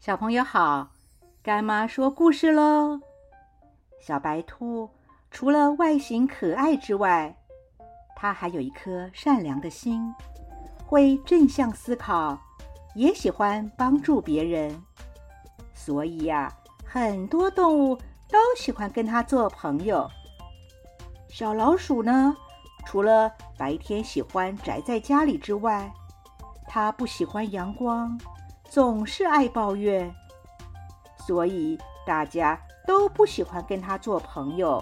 小朋友好，干妈说故事喽。小白兔除了外形可爱之外，它还有一颗善良的心，会正向思考，也喜欢帮助别人。所以呀，很多动物都喜欢跟它做朋友。小老鼠呢，除了白天喜欢宅在家里之外，它不喜欢阳光。总是爱抱怨，所以大家都不喜欢跟他做朋友。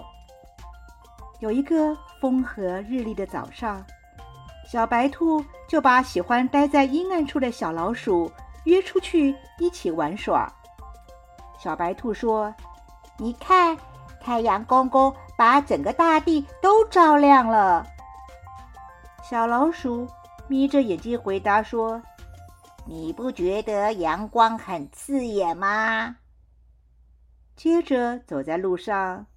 有一个风和日丽的早上，小白兔就把喜欢待在阴暗处的小老鼠约出去一起玩耍。小白兔说：“你看，太阳公公把整个大地都照亮了。”小老鼠眯着眼睛回答说。你不觉得阳光很刺眼吗？接着走在路上，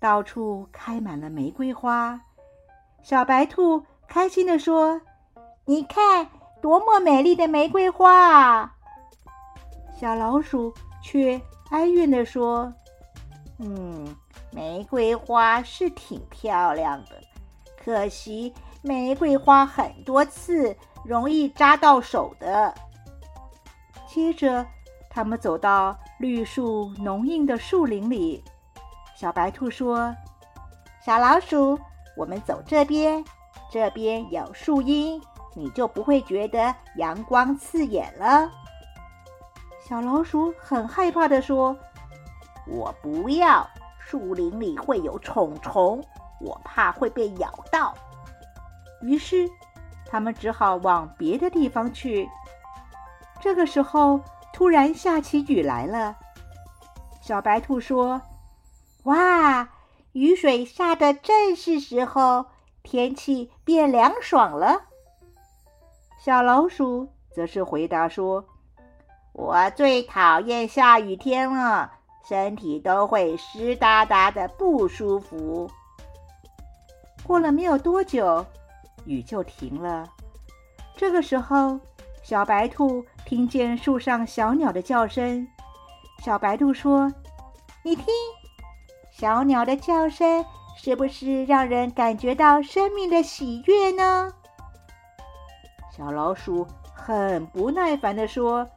到处开满了玫瑰花。小白兔开心地说：“你看，多么美丽的玫瑰花啊！”小老鼠却哀怨地说：“嗯，玫瑰花是挺漂亮的，可惜玫瑰花很多刺，容易扎到手的。”接着，他们走到绿树浓荫的树林里。小白兔说：“小老鼠，我们走这边，这边有树荫，你就不会觉得阳光刺眼了。”小老鼠很害怕的说：“我不要，树林里会有虫虫，我怕会被咬到。”于是，他们只好往别的地方去。这个时候，突然下起雨来了。小白兔说：“哇，雨水下的正是时候，天气变凉爽了。”小老鼠则是回答说：“我最讨厌下雨天了，身体都会湿哒哒的，不舒服。”过了没有多久，雨就停了。这个时候，小白兔。听见树上小鸟的叫声，小白兔说：“你听，小鸟的叫声是不是让人感觉到生命的喜悦呢？”小老鼠很不耐烦地说：“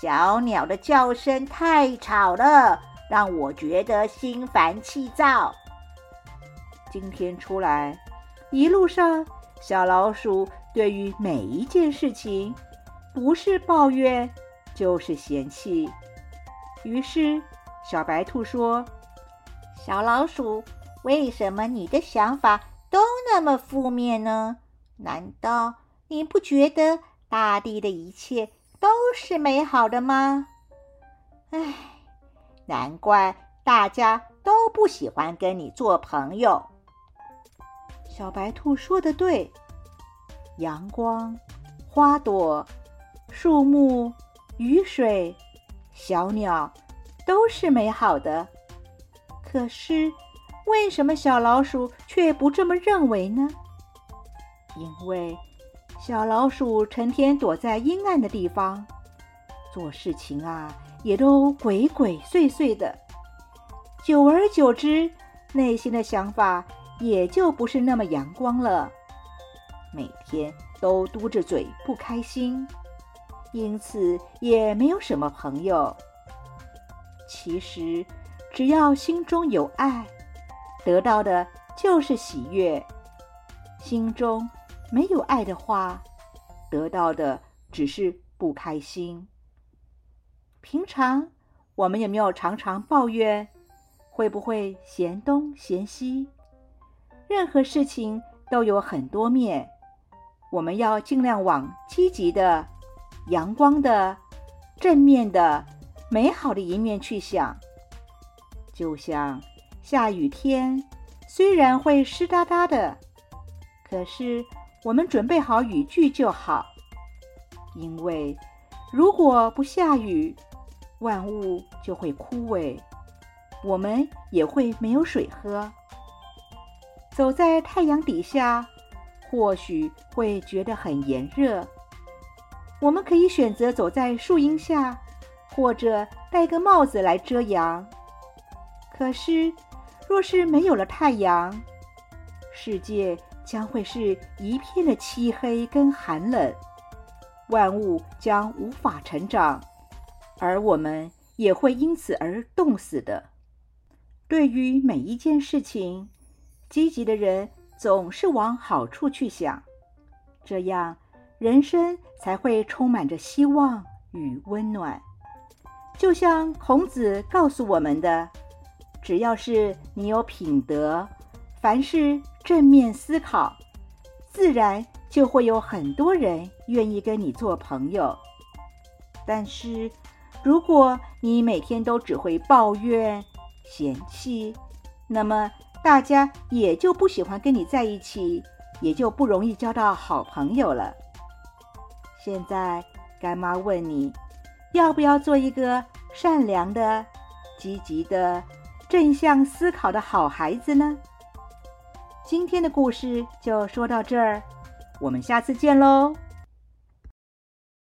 小鸟的叫声太吵了，让我觉得心烦气躁。”今天出来，一路上，小老鼠对于每一件事情。不是抱怨，就是嫌弃。于是，小白兔说：“小老鼠，为什么你的想法都那么负面呢？难道你不觉得大地的一切都是美好的吗？”唉，难怪大家都不喜欢跟你做朋友。小白兔说的对，阳光，花朵。树木、雨水、小鸟，都是美好的。可是，为什么小老鼠却不这么认为呢？因为小老鼠成天躲在阴暗的地方，做事情啊，也都鬼鬼祟祟的。久而久之，内心的想法也就不是那么阳光了。每天都嘟着嘴，不开心。因此也没有什么朋友。其实，只要心中有爱，得到的就是喜悦；心中没有爱的话，得到的只是不开心。平常我们有没有常常抱怨？会不会嫌东嫌西？任何事情都有很多面，我们要尽量往积极的。阳光的、正面的、美好的一面去想，就像下雨天，虽然会湿哒哒的，可是我们准备好雨具就好。因为如果不下雨，万物就会枯萎，我们也会没有水喝。走在太阳底下，或许会觉得很炎热。我们可以选择走在树荫下，或者戴个帽子来遮阳。可是，若是没有了太阳，世界将会是一片的漆黑跟寒冷，万物将无法成长，而我们也会因此而冻死的。对于每一件事情，积极的人总是往好处去想，这样人生才会充满着希望与温暖。就像孔子告诉我们的：“只要是你有品德，凡事正面思考，自然就会有很多人愿意跟你做朋友。但是，如果你每天都只会抱怨，”嫌弃，那么大家也就不喜欢跟你在一起，也就不容易交到好朋友了。现在干妈问你，要不要做一个善良的、积极的、正向思考的好孩子呢？今天的故事就说到这儿，我们下次见喽。